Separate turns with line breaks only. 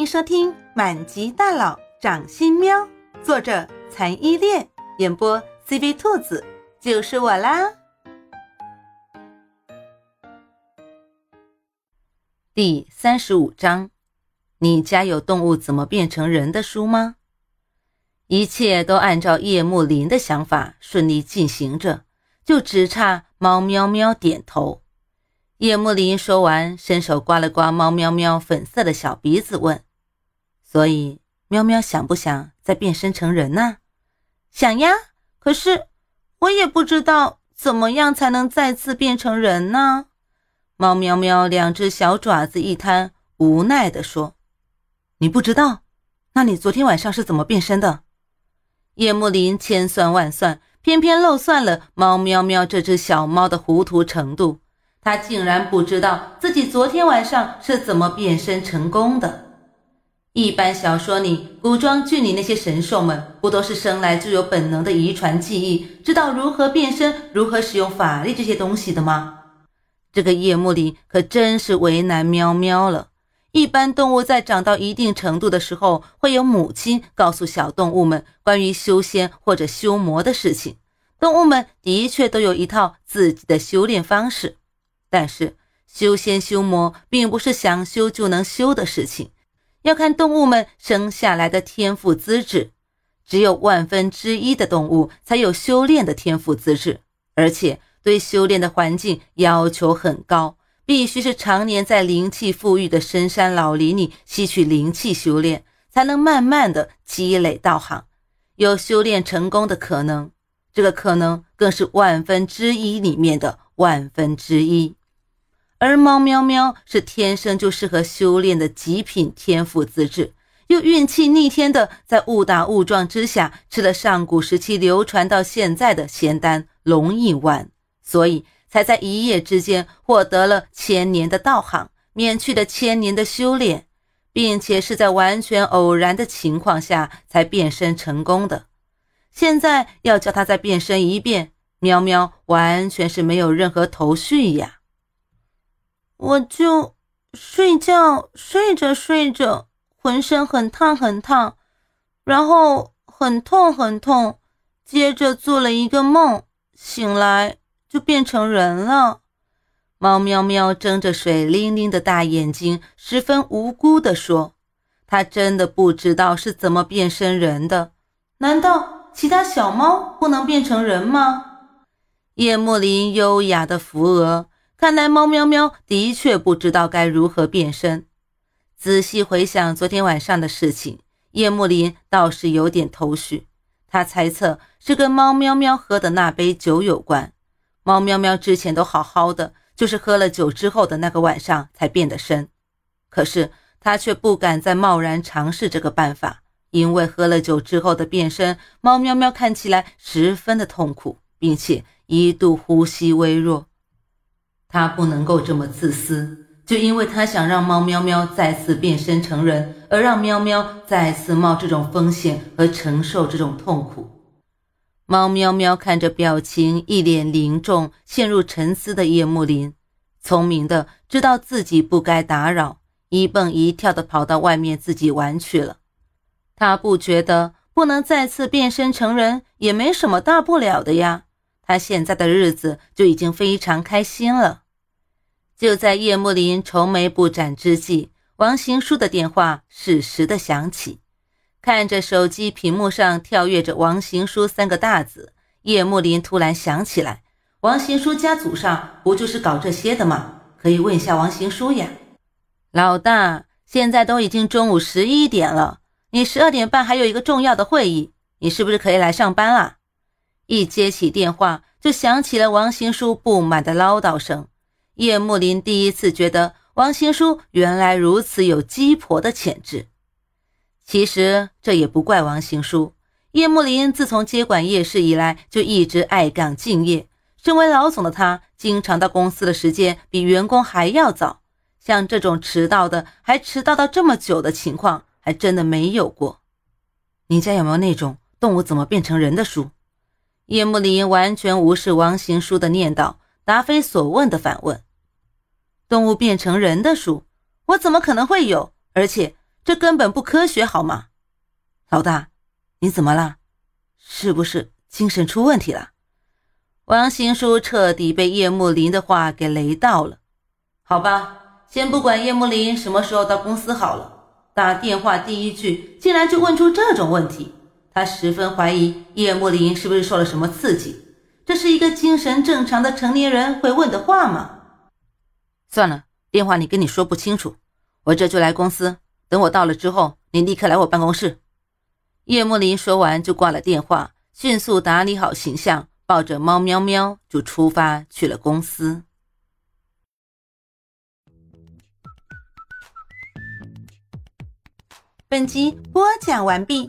欢迎收听《满级大佬掌心喵》，作者残依恋，演播 CV 兔子，就是我啦。第三十五章，你家有动物怎么变成人的书吗？一切都按照叶幕林的想法顺利进行着，就只差猫喵喵点头。叶幕林说完，伸手刮了刮猫喵喵粉色的小鼻子，问：“所以，喵喵想不想再变身成人呢？”“
想呀，可是我也不知道怎么样才能再次变成人呢。”
猫喵喵两只小爪子一摊，无奈地说：“你不知道？那你昨天晚上是怎么变身的？”叶幕林千算万算，偏偏漏算了猫喵喵这只小猫的糊涂程度。他竟然不知道自己昨天晚上是怎么变身成功的。一般小说里，古装剧里那些神兽们不都是生来就有本能的遗传记忆，知道如何变身、如何使用法力这些东西的吗？这个夜幕里可真是为难喵喵了。一般动物在长到一定程度的时候，会有母亲告诉小动物们关于修仙或者修魔的事情。动物们的确都有一套自己的修炼方式。但是修仙修魔并不是想修就能修的事情，要看动物们生下来的天赋资质。只有万分之一的动物才有修炼的天赋资质，而且对修炼的环境要求很高，必须是常年在灵气富裕的深山老林里吸取灵气修炼，才能慢慢的积累道行，有修炼成功的可能。这个可能更是万分之一里面的万分之一。而猫喵喵是天生就适合修炼的极品天赋资质，又运气逆天的在误打误撞之下吃了上古时期流传到现在的仙丹龙印丸，所以才在一夜之间获得了千年的道行，免去了千年的修炼，并且是在完全偶然的情况下才变身成功的。现在要叫他再变身一遍，喵喵完全是没有任何头绪呀。
我就睡觉，睡着睡着，浑身很烫很烫，然后很痛很痛，接着做了一个梦，醒来就变成人了。
猫喵喵睁着水灵灵的大眼睛，十分无辜地说：“它真的不知道是怎么变身人的。难道其他小猫不能变成人吗？”叶幕林优雅的扶额。看来猫喵喵的确不知道该如何变身。仔细回想昨天晚上的事情，叶幕林倒是有点头绪。他猜测是跟猫喵喵喝的那杯酒有关。猫喵喵之前都好好的，就是喝了酒之后的那个晚上才变得身。可是他却不敢再贸然尝试这个办法，因为喝了酒之后的变身，猫喵喵看起来十分的痛苦，并且一度呼吸微弱。他不能够这么自私，就因为他想让猫喵喵再次变身成人，而让喵喵再次冒这种风险和承受这种痛苦。猫喵喵看着表情一脸凝重、陷入沉思的叶幕林，聪明的知道自己不该打扰，一蹦一跳的跑到外面自己玩去了。他不觉得不能再次变身成人也没什么大不了的呀。他现在的日子就已经非常开心了。就在叶幕林愁眉不展之际，王行书的电话适时的响起。看着手机屏幕上跳跃着“王行书”三个大字，叶幕林突然想起来，王行书家祖上不就是搞这些的吗？可以问一下王行书呀。老大，现在都已经中午十一点了，你十二点半还有一个重要的会议，你是不是可以来上班了？一接起电话，就响起了王行书不满的唠叨声。叶幕林第一次觉得王行书原来如此有鸡婆的潜质。其实这也不怪王行书，叶幕林自从接管叶氏以来，就一直爱岗敬业。身为老总的他，经常到公司的时间比员工还要早。像这种迟到的，还迟到到这么久的情况，还真的没有过。你家有没有那种动物怎么变成人的书？叶幕林完全无视王行书的念叨，答非所问的反问：“动物变成人的书，我怎么可能会有？而且这根本不科学，好吗？老大，你怎么了？是不是精神出问题了？王行书彻底被叶慕林的话给雷到了。好吧，先不管叶慕林什么时候到公司好了。打电话第一句竟然就问出这种问题，他十分怀疑叶慕林是不是受了什么刺激。这是一个精神正常的成年人会问的话吗？算了，电话里跟你说不清楚，我这就来公司。等我到了之后，你立刻来我办公室。叶慕林说完就挂了电话，迅速打理好形象，抱着猫喵喵就出发去了公司。本集播讲完毕，